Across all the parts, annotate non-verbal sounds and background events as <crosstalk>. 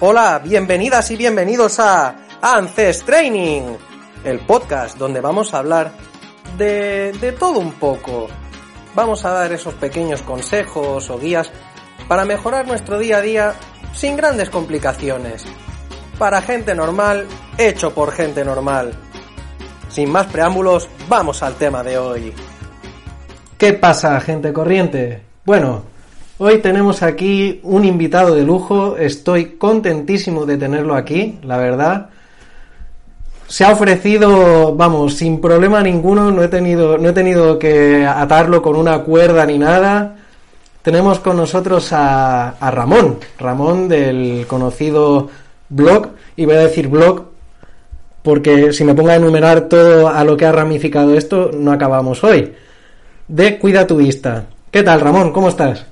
Hola, bienvenidas y bienvenidos a ANCES Training, el podcast donde vamos a hablar de, de todo un poco. Vamos a dar esos pequeños consejos o guías para mejorar nuestro día a día sin grandes complicaciones. Para gente normal, hecho por gente normal. Sin más preámbulos, vamos al tema de hoy. ¿Qué pasa, gente corriente? Bueno, Hoy tenemos aquí un invitado de lujo, estoy contentísimo de tenerlo aquí, la verdad. Se ha ofrecido, vamos, sin problema ninguno, no he tenido, no he tenido que atarlo con una cuerda ni nada. Tenemos con nosotros a, a Ramón, Ramón del conocido blog, y voy a decir blog porque si me pongo a enumerar todo a lo que ha ramificado esto, no acabamos hoy. De Cuida tu Vista. ¿Qué tal, Ramón? ¿Cómo estás?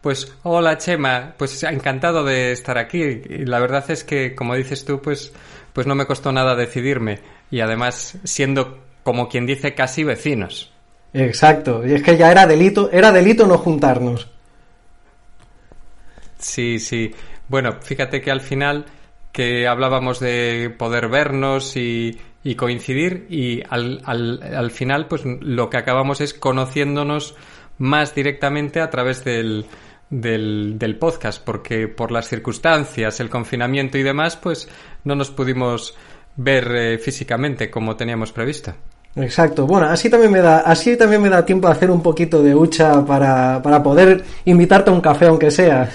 Pues hola Chema, pues encantado de estar aquí. Y la verdad es que, como dices tú, pues, pues no me costó nada decidirme. Y además, siendo como quien dice casi vecinos. Exacto, y es que ya era delito, era delito no juntarnos. Sí, sí. Bueno, fíjate que al final que hablábamos de poder vernos y, y coincidir y al, al, al final pues lo que acabamos es conociéndonos más directamente a través del, del, del, podcast, porque por las circunstancias, el confinamiento y demás, pues no nos pudimos ver eh, físicamente como teníamos previsto. Exacto. Bueno, así también me da, así también me da tiempo a hacer un poquito de hucha para, para poder invitarte a un café, aunque sea.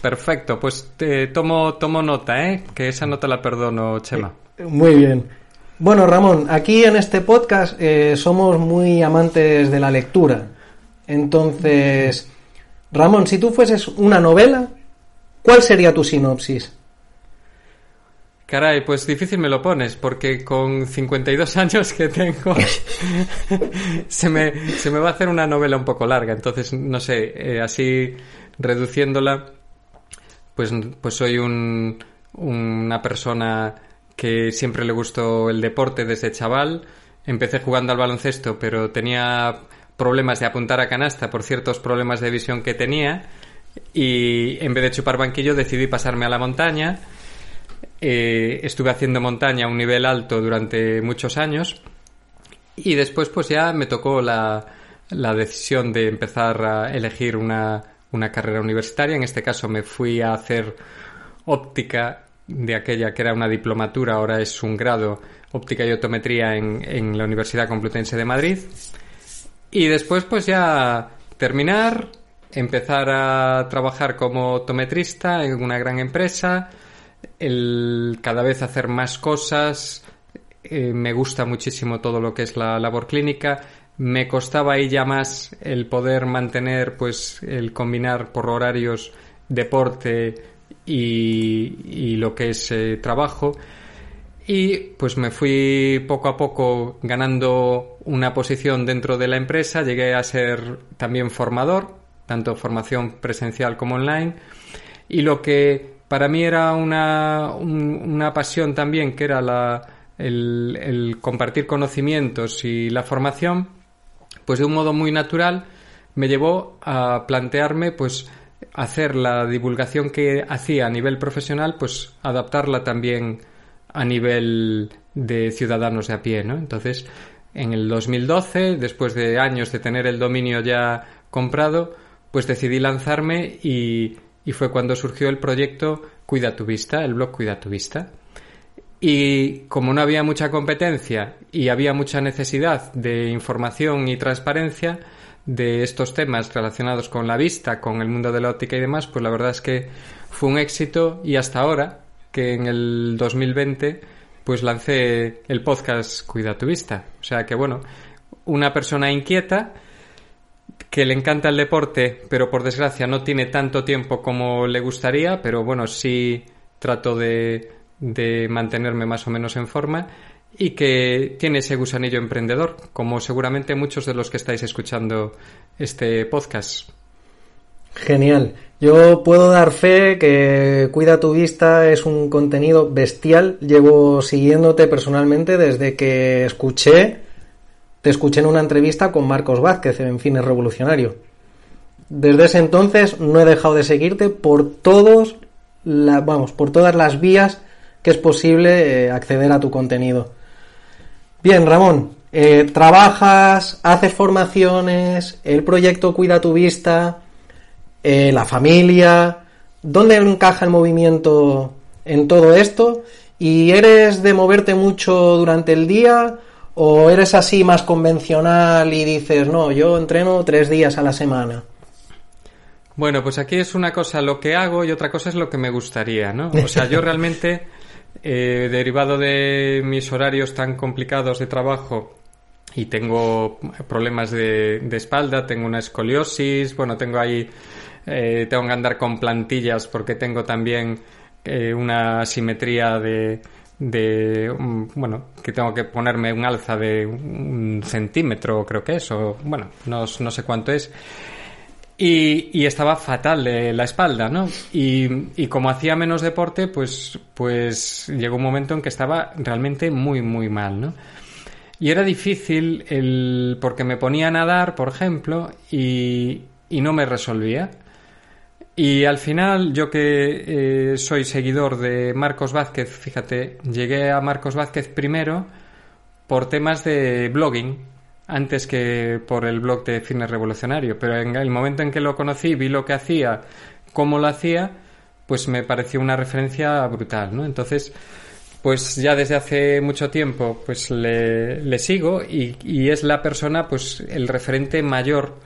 Perfecto, pues te tomo, tomo nota, ¿eh? Que esa no te la perdono, Chema. Muy bien. Bueno, Ramón, aquí en este podcast eh, somos muy amantes de la lectura. Entonces, Ramón, si tú fueses una novela, ¿cuál sería tu sinopsis? Caray, pues difícil me lo pones, porque con 52 <laughs> años que tengo, se, me, se me va a hacer una novela un poco larga. Entonces, no sé, eh, así reduciéndola, pues, pues soy un, una persona que siempre le gustó el deporte desde chaval. Empecé jugando al baloncesto, pero tenía problemas de apuntar a canasta por ciertos problemas de visión que tenía y en vez de chupar banquillo decidí pasarme a la montaña. Eh, estuve haciendo montaña a un nivel alto durante muchos años y después pues ya me tocó la, la decisión de empezar a elegir una, una carrera universitaria. En este caso me fui a hacer óptica de aquella que era una diplomatura, ahora es un grado, óptica y optometría en, en la Universidad Complutense de Madrid. Y después pues ya terminar, empezar a trabajar como optometrista en una gran empresa, el cada vez hacer más cosas, eh, me gusta muchísimo todo lo que es la labor clínica, me costaba ahí ya más el poder mantener pues el combinar por horarios deporte y, y lo que es eh, trabajo y pues me fui poco a poco ganando una posición dentro de la empresa, llegué a ser también formador, tanto formación presencial como online, y lo que para mí era una, una pasión también, que era la, el, el compartir conocimientos y la formación, pues de un modo muy natural me llevó a plantearme pues hacer la divulgación que hacía a nivel profesional, pues adaptarla también a nivel de ciudadanos de a pie, ¿no? Entonces, en el 2012, después de años de tener el dominio ya comprado, pues decidí lanzarme y, y fue cuando surgió el proyecto Cuida tu Vista, el blog Cuida tu Vista. Y como no había mucha competencia y había mucha necesidad de información y transparencia de estos temas relacionados con la vista, con el mundo de la óptica y demás, pues la verdad es que fue un éxito y hasta ahora que en el 2020 pues lancé el podcast Cuida tu vista. O sea que bueno, una persona inquieta que le encanta el deporte, pero por desgracia no tiene tanto tiempo como le gustaría, pero bueno, sí trato de, de mantenerme más o menos en forma y que tiene ese gusanillo emprendedor, como seguramente muchos de los que estáis escuchando este podcast. Genial. Yo puedo dar fe que Cuida tu Vista es un contenido bestial. Llevo siguiéndote personalmente desde que escuché, te escuché en una entrevista con Marcos Vázquez en Fines Revolucionario. Desde ese entonces no he dejado de seguirte por todos, vamos, por todas las vías que es posible eh, acceder a tu contenido. Bien, Ramón, eh, trabajas, haces formaciones, el proyecto Cuida tu Vista, eh, la familia, ¿dónde encaja el movimiento en todo esto? ¿Y eres de moverte mucho durante el día o eres así más convencional y dices, no, yo entreno tres días a la semana? Bueno, pues aquí es una cosa lo que hago y otra cosa es lo que me gustaría, ¿no? O sea, yo realmente, <laughs> eh, derivado de mis horarios tan complicados de trabajo y tengo problemas de, de espalda, tengo una escoliosis, bueno, tengo ahí eh, tengo que andar con plantillas porque tengo también eh, una simetría de, de bueno, que tengo que ponerme un alza de un centímetro, creo que es, o bueno, no, no sé cuánto es. Y, estaba fatal la espalda, ¿no? Y, y, como hacía menos deporte, pues, pues llegó un momento en que estaba realmente muy, muy mal, ¿no? Y era difícil el, porque me ponía a nadar, por ejemplo, y, y no me resolvía. Y al final, yo que eh, soy seguidor de Marcos Vázquez, fíjate, llegué a Marcos Vázquez primero por temas de blogging, antes que por el blog de Fitness Revolucionario. Pero en el momento en que lo conocí, vi lo que hacía, cómo lo hacía, pues me pareció una referencia brutal, ¿no? Entonces, pues ya desde hace mucho tiempo, pues le, le sigo y, y es la persona, pues el referente mayor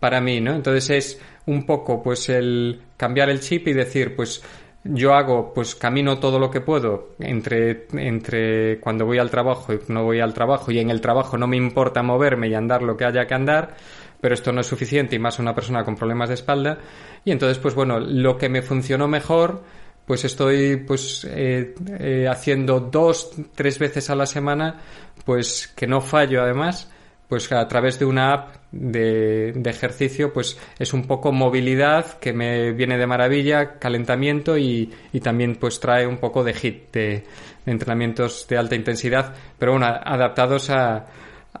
para mí, ¿no? Entonces es un poco pues el cambiar el chip y decir pues yo hago pues camino todo lo que puedo entre entre cuando voy al trabajo y no voy al trabajo y en el trabajo no me importa moverme y andar lo que haya que andar pero esto no es suficiente y más una persona con problemas de espalda y entonces pues bueno lo que me funcionó mejor pues estoy pues eh, eh, haciendo dos tres veces a la semana pues que no fallo además pues a través de una app de, ejercicio, pues es un poco movilidad que me viene de maravilla, calentamiento y, también pues trae un poco de hit, de, entrenamientos de alta intensidad, pero bueno, adaptados a,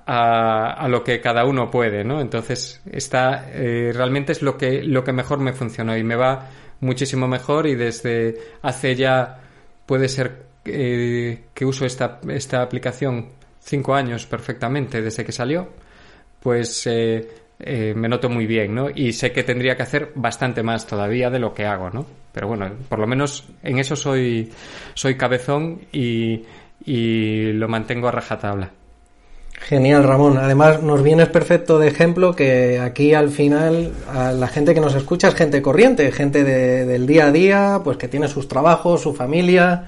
a, lo que cada uno puede, ¿no? Entonces, está, eh, realmente es lo que, lo que mejor me funcionó y me va muchísimo mejor y desde hace ya puede ser eh, que uso esta, esta aplicación cinco años perfectamente desde que salió, pues eh, eh, me noto muy bien, ¿no? Y sé que tendría que hacer bastante más todavía de lo que hago, ¿no? Pero bueno, por lo menos en eso soy, soy cabezón y, y lo mantengo a rajatabla. Genial, Ramón. Además, nos vienes perfecto de ejemplo que aquí al final a la gente que nos escucha es gente corriente, gente de, del día a día, pues que tiene sus trabajos, su familia,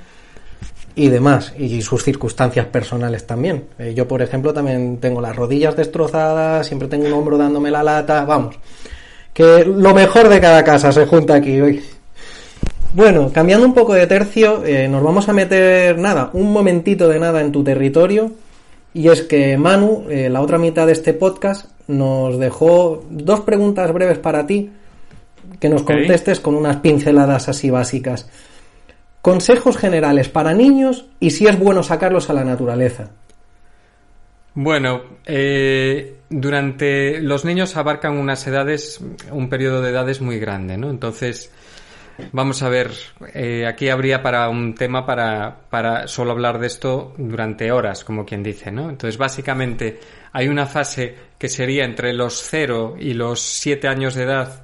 y demás, y sus circunstancias personales también. Eh, yo, por ejemplo, también tengo las rodillas destrozadas, siempre tengo un hombro dándome la lata, vamos, que lo mejor de cada casa se junta aquí hoy. Bueno, cambiando un poco de tercio, eh, nos vamos a meter nada, un momentito de nada en tu territorio, y es que Manu, eh, la otra mitad de este podcast, nos dejó dos preguntas breves para ti, que nos contestes con unas pinceladas así básicas. Consejos generales para niños y si es bueno sacarlos a la naturaleza. Bueno, eh, durante los niños abarcan unas edades, un periodo de edades muy grande, ¿no? Entonces, vamos a ver, eh, aquí habría para un tema para, para solo hablar de esto durante horas, como quien dice, ¿no? Entonces, básicamente, hay una fase que sería entre los 0 y los 7 años de edad,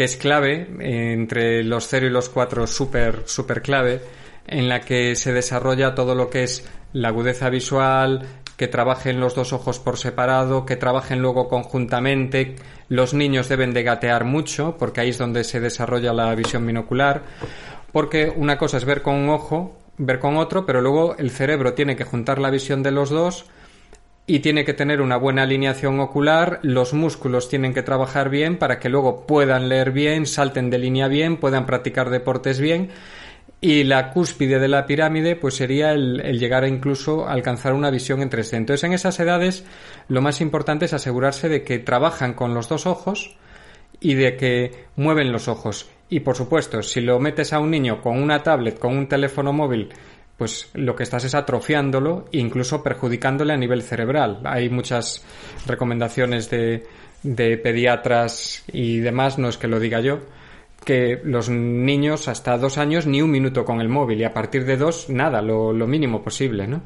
que es clave, entre los 0 y los 4 súper, súper clave, en la que se desarrolla todo lo que es la agudeza visual, que trabajen los dos ojos por separado, que trabajen luego conjuntamente. Los niños deben de gatear mucho, porque ahí es donde se desarrolla la visión binocular, porque una cosa es ver con un ojo, ver con otro, pero luego el cerebro tiene que juntar la visión de los dos y tiene que tener una buena alineación ocular, los músculos tienen que trabajar bien para que luego puedan leer bien, salten de línea bien, puedan practicar deportes bien y la cúspide de la pirámide pues sería el, llegar a incluso alcanzar una visión en 3D. Entonces en esas edades lo más importante es asegurarse de que trabajan con los dos ojos y de que mueven los ojos. Y por supuesto, si lo metes a un niño con una tablet, con un teléfono móvil, pues lo que estás es atrofiándolo e incluso perjudicándole a nivel cerebral. Hay muchas recomendaciones de, de pediatras y demás, no es que lo diga yo, que los niños hasta dos años ni un minuto con el móvil y a partir de dos nada, lo, lo mínimo posible, ¿no?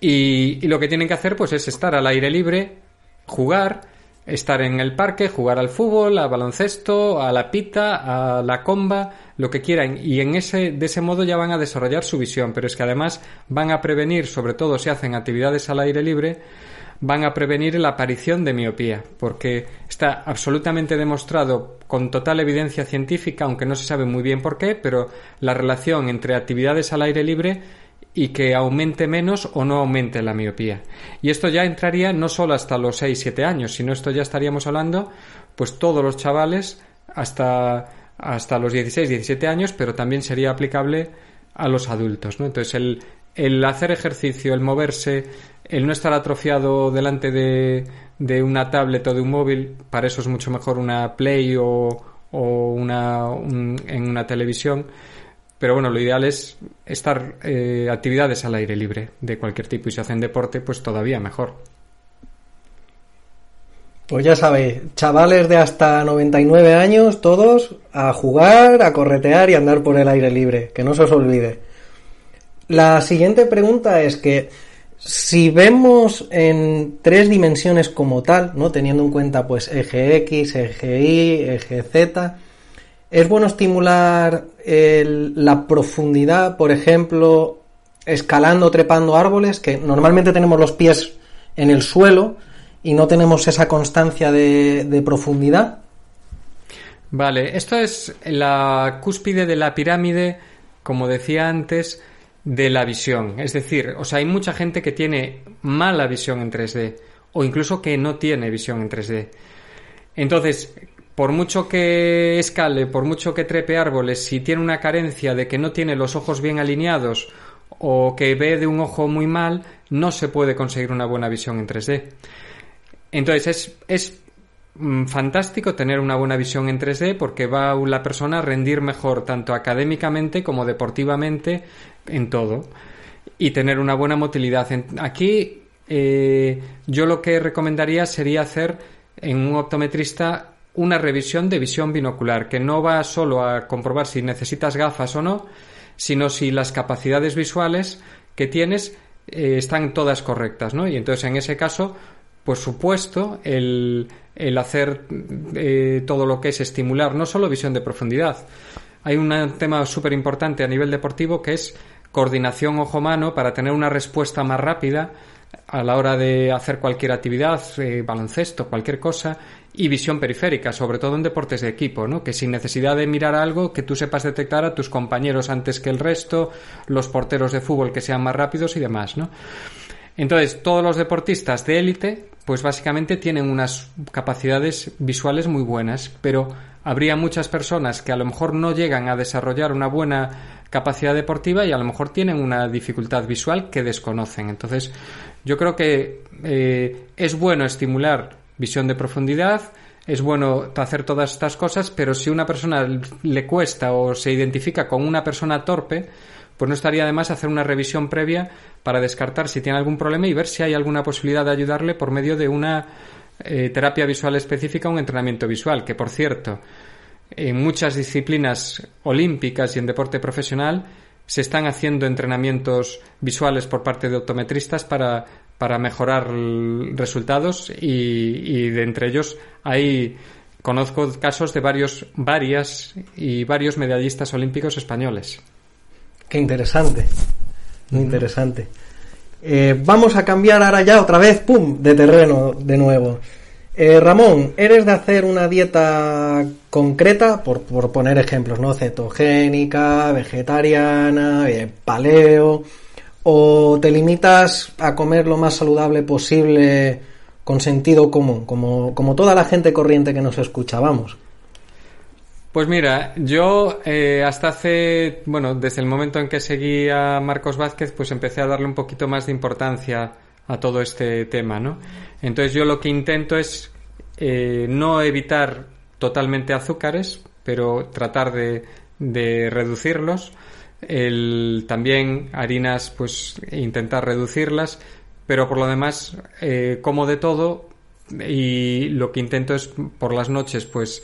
Y, y, lo que tienen que hacer pues es estar al aire libre, jugar, estar en el parque, jugar al fútbol, al baloncesto, a la pita, a la comba, lo que quieran. Y en ese, de ese modo ya van a desarrollar su visión. Pero es que además van a prevenir, sobre todo si hacen actividades al aire libre, van a prevenir la aparición de miopía, porque está absolutamente demostrado con total evidencia científica, aunque no se sabe muy bien por qué, pero la relación entre actividades al aire libre y que aumente menos o no aumente la miopía. Y esto ya entraría no solo hasta los 6-7 años, sino esto ya estaríamos hablando, pues todos los chavales hasta, hasta los 16-17 años, pero también sería aplicable a los adultos. ¿no? Entonces, el, el hacer ejercicio, el moverse, el no estar atrofiado delante de, de una tablet o de un móvil, para eso es mucho mejor una Play o, o una, en una televisión pero bueno, lo ideal es estar eh, actividades al aire libre de cualquier tipo y si hacen deporte, pues todavía mejor. Pues ya sabéis, chavales de hasta 99 años, todos a jugar, a corretear y andar por el aire libre, que no se os olvide. La siguiente pregunta es que si vemos en tres dimensiones como tal, ¿no? Teniendo en cuenta pues eje X, eje Y, eje Z, es bueno estimular la profundidad, por ejemplo, escalando, trepando árboles, que normalmente tenemos los pies en el suelo y no tenemos esa constancia de, profundidad. Vale, esto es la cúspide de la pirámide, como decía antes, de la visión. Es decir, o sea, hay mucha gente que tiene mala visión en 3D o incluso que no tiene visión en 3D. Entonces, por mucho que escale, por mucho que trepe árboles, si tiene una carencia de que no tiene los ojos bien alineados o que ve de un ojo muy mal, no se puede conseguir una buena visión en 3D. Entonces es, es mm, fantástico tener una buena visión en 3D porque va la persona a rendir mejor tanto académicamente como deportivamente en todo y tener una buena motilidad. Aquí eh, yo lo que recomendaría sería hacer en un optometrista una revisión de visión binocular, que no va solo a comprobar si necesitas gafas o no, sino si las capacidades visuales que tienes eh, están todas correctas, ¿no? Y entonces en ese caso, por supuesto, el, el hacer eh, todo lo que es estimular no solo visión de profundidad. Hay un tema súper importante a nivel deportivo que es coordinación ojo-mano para tener una respuesta más rápida a la hora de hacer cualquier actividad, eh, baloncesto, cualquier cosa, y visión periférica, sobre todo en deportes de equipo, ¿no? Que sin necesidad de mirar algo, que tú sepas detectar a tus compañeros antes que el resto, los porteros de fútbol que sean más rápidos y demás, ¿no? Entonces, todos los deportistas de élite, pues básicamente tienen unas capacidades visuales muy buenas, pero habría muchas personas que a lo mejor no llegan a desarrollar una buena capacidad deportiva y a lo mejor tienen una dificultad visual que desconocen. Entonces, yo creo que eh, es bueno estimular visión de profundidad, es bueno hacer todas estas cosas, pero si una persona le cuesta o se identifica con una persona torpe, pues no estaría de más hacer una revisión previa para descartar si tiene algún problema y ver si hay alguna posibilidad de ayudarle por medio de una eh, terapia visual específica un entrenamiento visual, que por cierto, en muchas disciplinas olímpicas y en deporte profesional se están haciendo entrenamientos visuales por parte de optometristas para para mejorar resultados y, de entre ellos hay conozco casos de varios varias y varios medallistas olímpicos españoles. Qué interesante, muy interesante. Eh, vamos a cambiar ahora ya otra vez, pum, de terreno de nuevo. Eh, Ramón, ¿eres de hacer una dieta concreta, por, por poner ejemplos, ¿no? Cetogénica, vegetariana, eh, paleo, ¿O te limitas a comer lo más saludable posible con sentido común, como, como toda la gente corriente que nos escucha? Vamos. Pues mira, yo eh, hasta hace, bueno, desde el momento en que seguí a Marcos Vázquez, pues empecé a darle un poquito más de importancia a todo este tema, ¿no? Entonces yo lo que intento es eh, no evitar totalmente azúcares, pero tratar de, de reducirlos. El, también harinas, pues intentar reducirlas, pero por lo demás eh, como de todo y lo que intento es por las noches, pues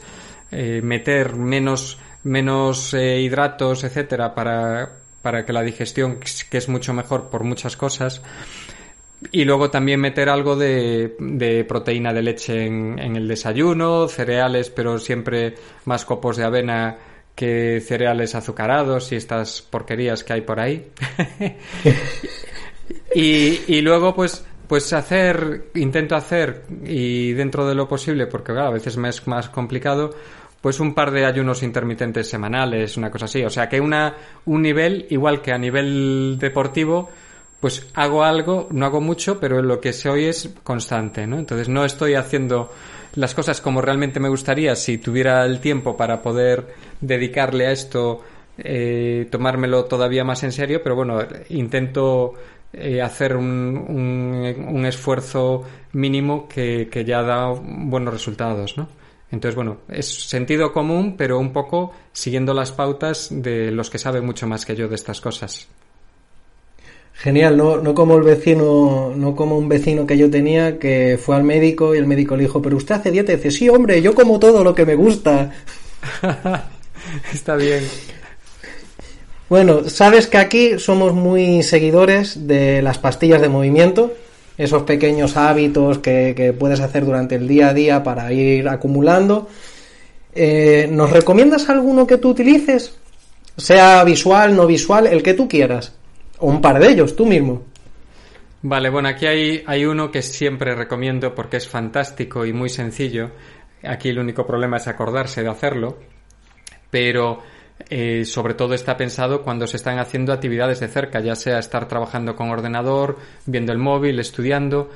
eh, meter menos menos eh, hidratos, etcétera, para, para que la digestión, que es mucho mejor por muchas cosas, y luego también meter algo de, de proteína de leche en, en, el desayuno, cereales, pero siempre más copos de avena que cereales azucarados y estas porquerías que hay por ahí. <laughs> y, y luego, pues, pues hacer, intento hacer, y dentro de lo posible, porque claro, a veces me es más complicado, pues un par de ayunos intermitentes semanales, una cosa así. O sea que una, un nivel, igual que a nivel deportivo, pues hago algo, no hago mucho, pero lo que soy es constante, ¿no? Entonces no estoy haciendo las cosas como realmente me gustaría si tuviera el tiempo para poder dedicarle a esto, eh, tomármelo todavía más en serio, pero bueno, intento eh, hacer un, un, un, esfuerzo mínimo que, que ya da buenos resultados, ¿no? Entonces, bueno, es sentido común, pero un poco siguiendo las pautas de los que saben mucho más que yo de estas cosas. Genial, no, no como el vecino, no como un vecino que yo tenía que fue al médico y el médico le dijo, pero usted hace dieta y dice, sí, hombre, yo como todo lo que me gusta. <laughs> <laughs> Está bien. Bueno, sabes que aquí somos muy seguidores de las pastillas de movimiento, esos pequeños hábitos que, que puedes hacer durante el día a día para ir acumulando. Eh, ¿Nos recomiendas alguno que tú utilices? Sea visual, no visual, el que tú quieras. O un par de ellos, tú mismo. Vale, bueno, aquí hay, hay uno que siempre recomiendo porque es fantástico y muy sencillo. Aquí el único problema es acordarse de hacerlo. Pero eh, sobre todo está pensado cuando se están haciendo actividades de cerca, ya sea estar trabajando con ordenador, viendo el móvil, estudiando,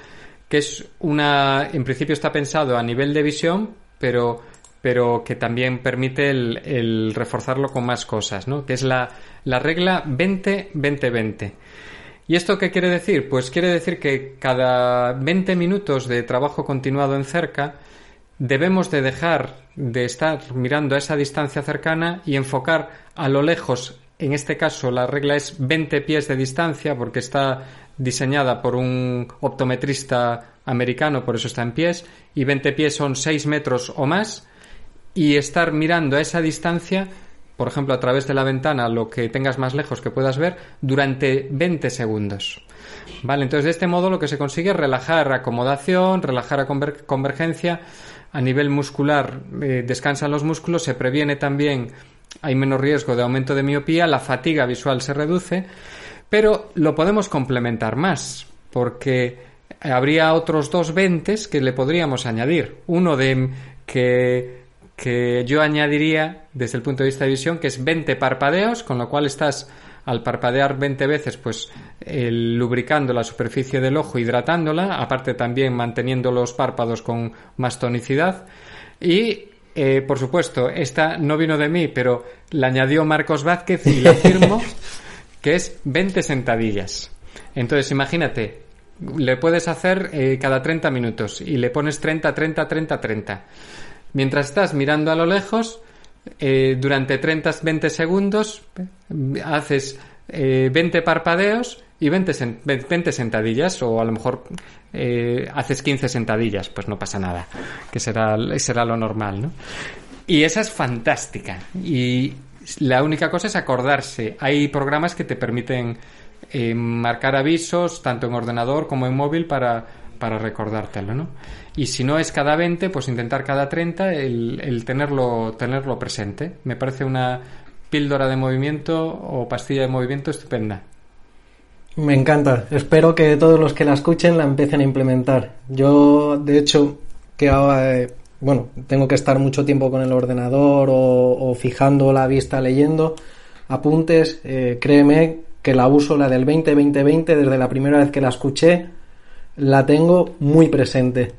que es una, en principio está pensado a nivel de visión, pero, pero que también permite el, el reforzarlo con más cosas, ¿no? Que es la, la regla 20-20-20. ¿Y esto qué quiere decir? Pues quiere decir que cada 20 minutos de trabajo continuado en cerca, debemos de dejar de estar mirando a esa distancia cercana y enfocar a lo lejos. En este caso la regla es 20 pies de distancia porque está diseñada por un optometrista americano, por eso está en pies, y 20 pies son 6 metros o más, y estar mirando a esa distancia, por ejemplo, a través de la ventana, lo que tengas más lejos que puedas ver, durante 20 segundos. Vale, entonces de este modo lo que se consigue es relajar acomodación, relajar a conver convergencia, a nivel muscular eh, descansan los músculos, se previene también, hay menos riesgo de aumento de miopía, la fatiga visual se reduce, pero lo podemos complementar más, porque habría otros dos ventes que le podríamos añadir. Uno de que, que yo añadiría desde el punto de vista de visión, que es 20 parpadeos, con lo cual estás al parpadear 20 veces, pues lubricando la superficie del ojo, hidratándola, aparte también manteniendo los párpados con más tonicidad. Y, eh, por supuesto, esta no vino de mí, pero la añadió Marcos Vázquez y la firmo, <laughs> que es 20 sentadillas. Entonces, imagínate, le puedes hacer eh, cada 30 minutos y le pones 30, 30, 30, 30. Mientras estás mirando a lo lejos, eh, durante 30-20 segundos haces eh, 20 parpadeos y 20, 20, sentadillas o a lo mejor eh, haces 15 sentadillas, pues no pasa nada, que será, será lo normal, ¿no? Y esa es fantástica. Y la única cosa es acordarse. Hay programas que te permiten eh, marcar avisos, tanto en ordenador como en móvil, para, para recordártelo, ¿no? Y si no es cada 20, pues intentar cada 30 el, tenerlo, tenerlo presente. Me parece una píldora de movimiento o pastilla de movimiento estupenda. Me encanta. Espero que todos los que la escuchen la empiecen a implementar. Yo, de hecho, que ahora, eh, bueno, tengo que estar mucho tiempo con el ordenador o, o fijando la vista leyendo apuntes, eh, créeme que la uso, la del 20-20-20, desde la primera vez que la escuché, la tengo muy presente.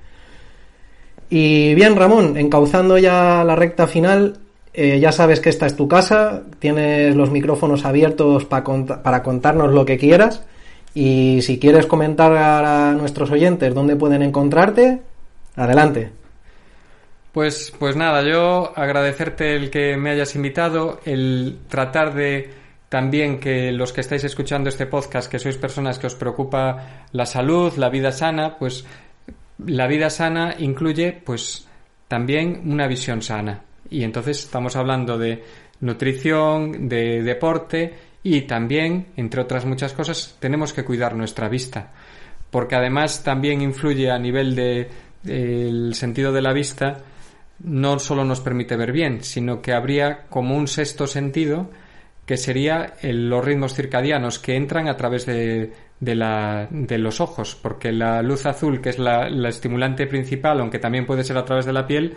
Y bien, Ramón, encauzando ya la recta final, eh, ya sabes que esta es tu casa, tienes los micrófonos abiertos para contarnos lo que quieras. Y si quieres comentar a nuestros oyentes dónde pueden encontrarte, adelante. Pues, pues nada, yo agradecerte el que me hayas invitado, el tratar de también que los que estáis escuchando este podcast, que sois personas que os preocupa la salud, la vida sana, pues la vida sana incluye pues también una visión sana. Y entonces estamos hablando de nutrición, de deporte y también, entre otras muchas cosas, tenemos que cuidar nuestra vista. Porque además también influye a nivel de el sentido de la vista, no solo nos permite ver bien, sino que habría como un sexto sentido que sería los ritmos circadianos que entran a través de, de, la, de los ojos, porque la luz azul, que es la, la, estimulante principal, aunque también puede ser a través de la piel,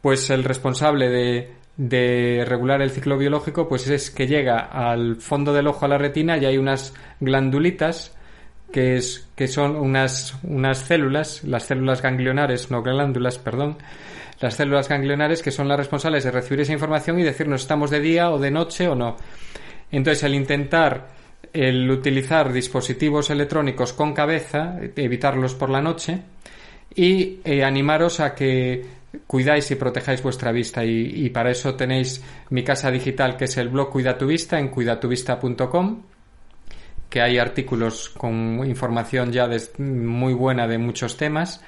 pues el responsable de, de regular el ciclo biológico, pues es que llega al fondo del ojo, a la retina, y hay unas glandulitas que, es, que son unas, unas células, las células ganglionares, no glándulas, perdón, las células ganglionares que son las responsables de recibir esa información y decirnos estamos de día o de noche o no. Entonces, el intentar el utilizar dispositivos electrónicos con cabeza, evitarlos por la noche y eh, animaros a que cuidáis y protejáis vuestra vista y, para eso tenéis mi casa digital que es el blog Cuida tu Vista en cuidatuvista.com que hay artículos con información ya muy buena de muchos temas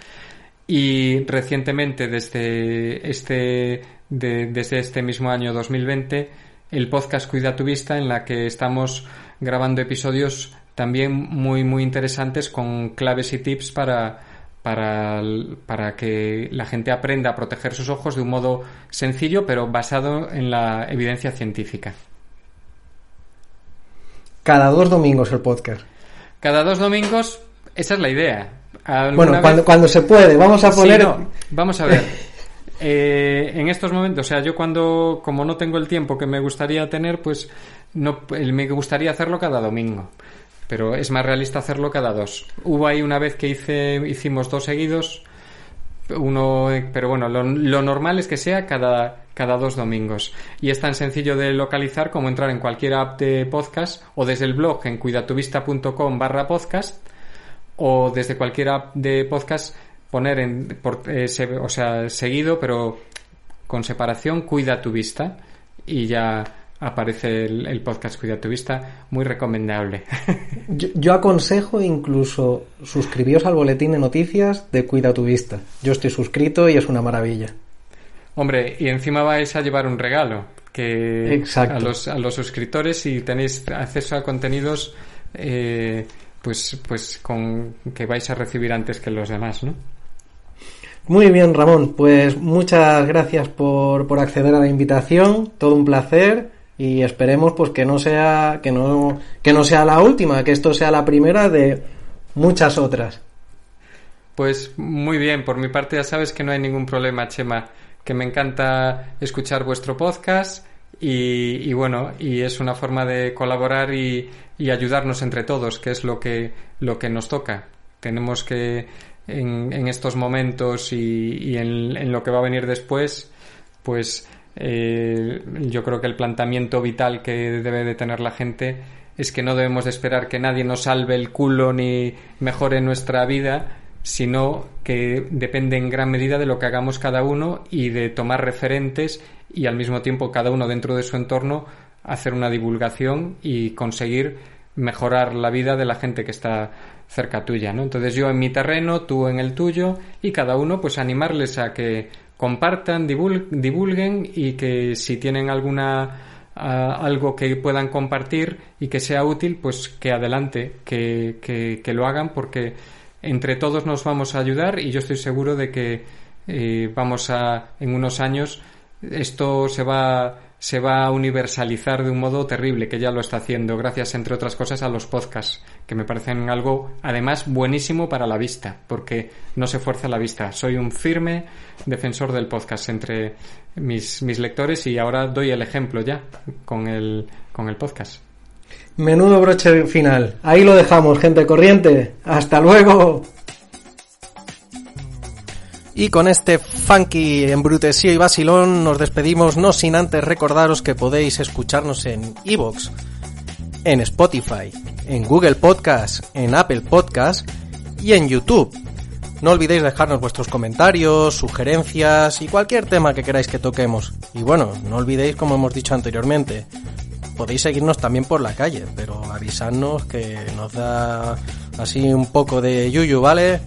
y recientemente desde este de, desde este mismo año 2020 el podcast Cuida tu Vista en la que estamos grabando episodios también muy muy interesantes con claves y tips para para, para que la gente aprenda a proteger sus ojos de un modo sencillo pero basado en la evidencia científica. Cada dos domingos el podcast. Cada dos domingos, esa es la idea. Bueno, cuando, cuando, se puede, vamos a poner. Sí, no, vamos a ver. <laughs> eh, en estos momentos, o sea, yo cuando, como no tengo el tiempo que me gustaría tener, pues no, me gustaría hacerlo cada domingo. Pero es más realista hacerlo cada dos. Hubo ahí una vez que hice, hicimos dos seguidos, uno, pero bueno, lo, lo normal es que sea cada, cada dos domingos. Y es tan sencillo de localizar como entrar en cualquier app de podcast o desde el blog en cuidatuvista.com barra podcast o desde cualquier app de podcast poner en, por, eh, se, o sea, seguido, pero con separación, cuida tu vista y ya aparece el, el podcast Cuida tu vista, muy recomendable. <laughs> yo, yo, aconsejo incluso suscribiros al boletín de noticias de Cuida tu vista. Yo estoy suscrito y es una maravilla. Hombre, y encima vais a llevar un regalo que Exacto. a los, a los suscriptores y tenéis acceso a contenidos eh, pues, pues con que vais a recibir antes que los demás, ¿no? Muy bien, Ramón. Pues muchas gracias por, por acceder a la invitación. Todo un placer y esperemos pues que no sea que no que no sea la última, que esto sea la primera de muchas otras. Pues muy bien, por mi parte ya sabes que no hay ningún problema, Chema, que me encanta escuchar vuestro podcast y, y bueno, y es una forma de colaborar y, ayudarnos entre todos, que es lo que, lo que nos toca. Tenemos que en, en estos momentos y, en, lo que va a venir después, pues eh, yo creo que el planteamiento vital que debe de tener la gente es que no debemos de esperar que nadie nos salve el culo ni mejore nuestra vida, sino que depende en gran medida de lo que hagamos cada uno y de tomar referentes y al mismo tiempo cada uno dentro de su entorno hacer una divulgación y conseguir mejorar la vida de la gente que está cerca tuya, ¿no? Entonces yo en mi terreno, tú en el tuyo y cada uno pues animarles a que compartan, divulguen y que si tienen alguna algo que puedan compartir y que sea útil, pues que adelante, que, que, que, lo hagan porque entre todos nos vamos a ayudar y yo estoy seguro de que eh, vamos a en unos años esto se va se va a universalizar de un modo terrible, que ya lo está haciendo, gracias, entre otras cosas, a los podcasts, que me parecen algo, además, buenísimo para la vista, porque no se fuerza la vista. Soy un firme defensor del podcast entre mis, mis lectores y ahora doy el ejemplo ya con el, con el podcast. Menudo broche final. Ahí lo dejamos, gente corriente. Hasta luego. Y con este funky embrutesío y vacilón nos despedimos, no sin antes recordaros que podéis escucharnos en Evox, en Spotify, en Google Podcast, en Apple Podcast y en YouTube. No olvidéis dejarnos vuestros comentarios, sugerencias y cualquier tema que queráis que toquemos. Y bueno, no olvidéis, como hemos dicho anteriormente, podéis seguirnos también por la calle, pero avisadnos que nos da así un poco de yuyu, ¿vale?